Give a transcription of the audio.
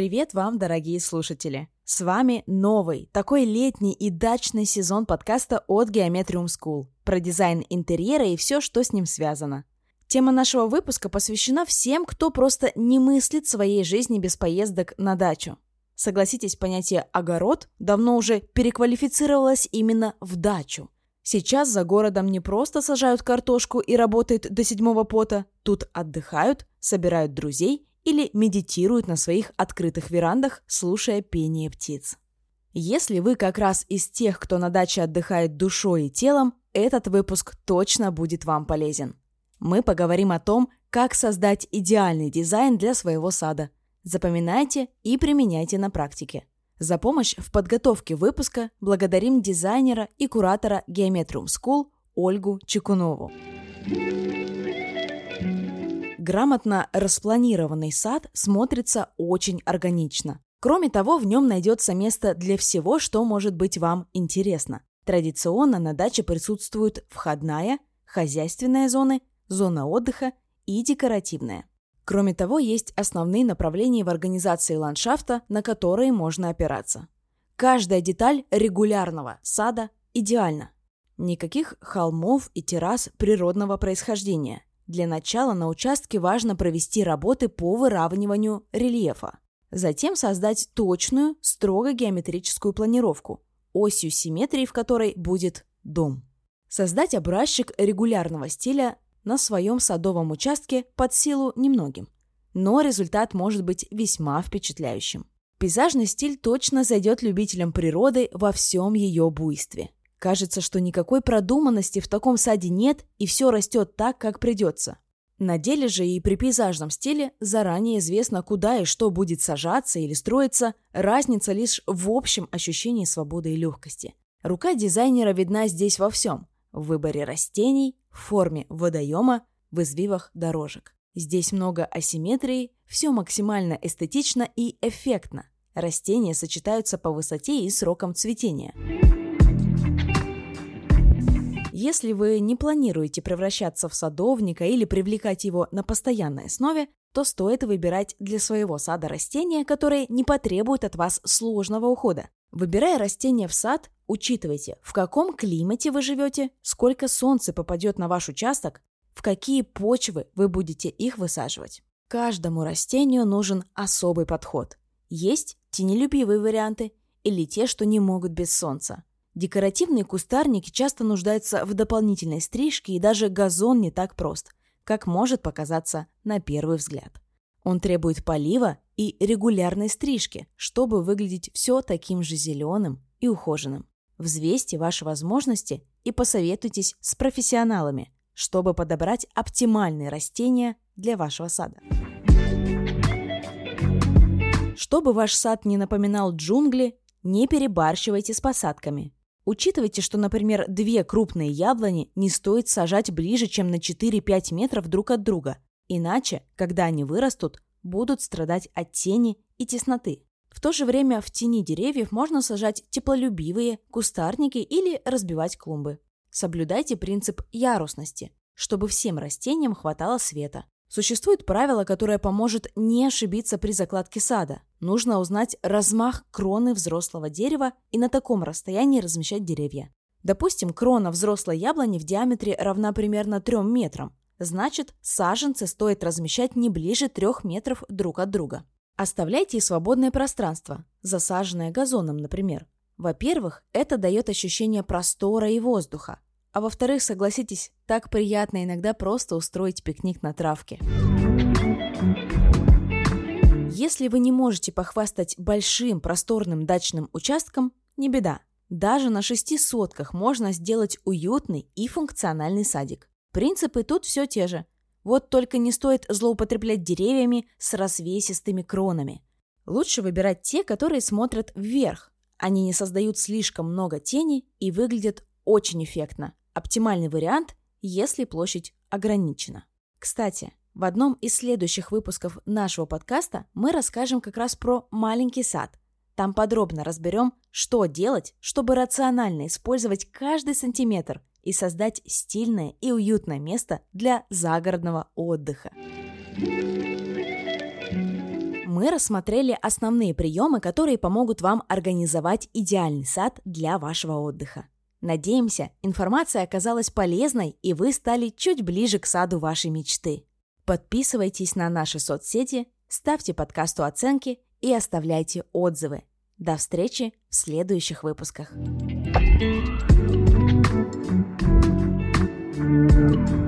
Привет вам, дорогие слушатели! С вами новый, такой летний и дачный сезон подкаста от Geometrium School про дизайн интерьера и все, что с ним связано. Тема нашего выпуска посвящена всем, кто просто не мыслит своей жизни без поездок на дачу. Согласитесь, понятие «огород» давно уже переквалифицировалось именно в дачу. Сейчас за городом не просто сажают картошку и работают до седьмого пота, тут отдыхают, собирают друзей – или медитируют на своих открытых верандах, слушая пение птиц. Если вы как раз из тех, кто на даче отдыхает душой и телом, этот выпуск точно будет вам полезен. Мы поговорим о том, как создать идеальный дизайн для своего сада. Запоминайте и применяйте на практике. За помощь в подготовке выпуска благодарим дизайнера и куратора Geometrium School Ольгу Чекунову. Грамотно распланированный сад смотрится очень органично. Кроме того, в нем найдется место для всего, что может быть вам интересно. Традиционно на даче присутствуют входная, хозяйственная зоны, зона отдыха и декоративная. Кроме того, есть основные направления в организации ландшафта, на которые можно опираться. Каждая деталь регулярного сада идеальна. Никаких холмов и террас природного происхождения – для начала на участке важно провести работы по выравниванию рельефа. Затем создать точную, строго геометрическую планировку, осью симметрии в которой будет дом. Создать образчик регулярного стиля на своем садовом участке под силу немногим. Но результат может быть весьма впечатляющим. Пейзажный стиль точно зайдет любителям природы во всем ее буйстве. Кажется, что никакой продуманности в таком саде нет, и все растет так, как придется. На деле же и при пейзажном стиле заранее известно, куда и что будет сажаться или строиться, разница лишь в общем ощущении свободы и легкости. Рука дизайнера видна здесь во всем – в выборе растений, в форме водоема, в извивах дорожек. Здесь много асимметрии, все максимально эстетично и эффектно. Растения сочетаются по высоте и срокам цветения. Если вы не планируете превращаться в садовника или привлекать его на постоянной основе, то стоит выбирать для своего сада растения, которые не потребуют от вас сложного ухода. Выбирая растения в сад, учитывайте, в каком климате вы живете, сколько солнца попадет на ваш участок, в какие почвы вы будете их высаживать. Каждому растению нужен особый подход. Есть тенелюбивые варианты или те, что не могут без солнца. Декоративные кустарники часто нуждаются в дополнительной стрижке, и даже газон не так прост, как может показаться на первый взгляд. Он требует полива и регулярной стрижки, чтобы выглядеть все таким же зеленым и ухоженным. Взвесьте ваши возможности и посоветуйтесь с профессионалами, чтобы подобрать оптимальные растения для вашего сада. Чтобы ваш сад не напоминал джунгли, не перебарщивайте с посадками. Учитывайте, что, например, две крупные яблони не стоит сажать ближе, чем на 4-5 метров друг от друга. Иначе, когда они вырастут, будут страдать от тени и тесноты. В то же время в тени деревьев можно сажать теплолюбивые кустарники или разбивать клумбы. Соблюдайте принцип ярусности, чтобы всем растениям хватало света. Существует правило, которое поможет не ошибиться при закладке сада. Нужно узнать размах кроны взрослого дерева и на таком расстоянии размещать деревья. Допустим, крона взрослой яблони в диаметре равна примерно 3 метрам. Значит, саженцы стоит размещать не ближе 3 метров друг от друга. Оставляйте свободное пространство, засаженное газоном, например. Во-первых, это дает ощущение простора и воздуха. А во-вторых, согласитесь, так приятно иногда просто устроить пикник на травке. Если вы не можете похвастать большим просторным дачным участком, не беда. Даже на шести сотках можно сделать уютный и функциональный садик. Принципы тут все те же. Вот только не стоит злоупотреблять деревьями с развесистыми кронами. Лучше выбирать те, которые смотрят вверх. Они не создают слишком много тени и выглядят очень эффектно. Оптимальный вариант, если площадь ограничена. Кстати, в одном из следующих выпусков нашего подкаста мы расскажем как раз про маленький сад. Там подробно разберем, что делать, чтобы рационально использовать каждый сантиметр и создать стильное и уютное место для загородного отдыха. мы рассмотрели основные приемы, которые помогут вам организовать идеальный сад для вашего отдыха. Надеемся, информация оказалась полезной и вы стали чуть ближе к саду вашей мечты. Подписывайтесь на наши соцсети, ставьте подкасту оценки и оставляйте отзывы. До встречи в следующих выпусках. thank you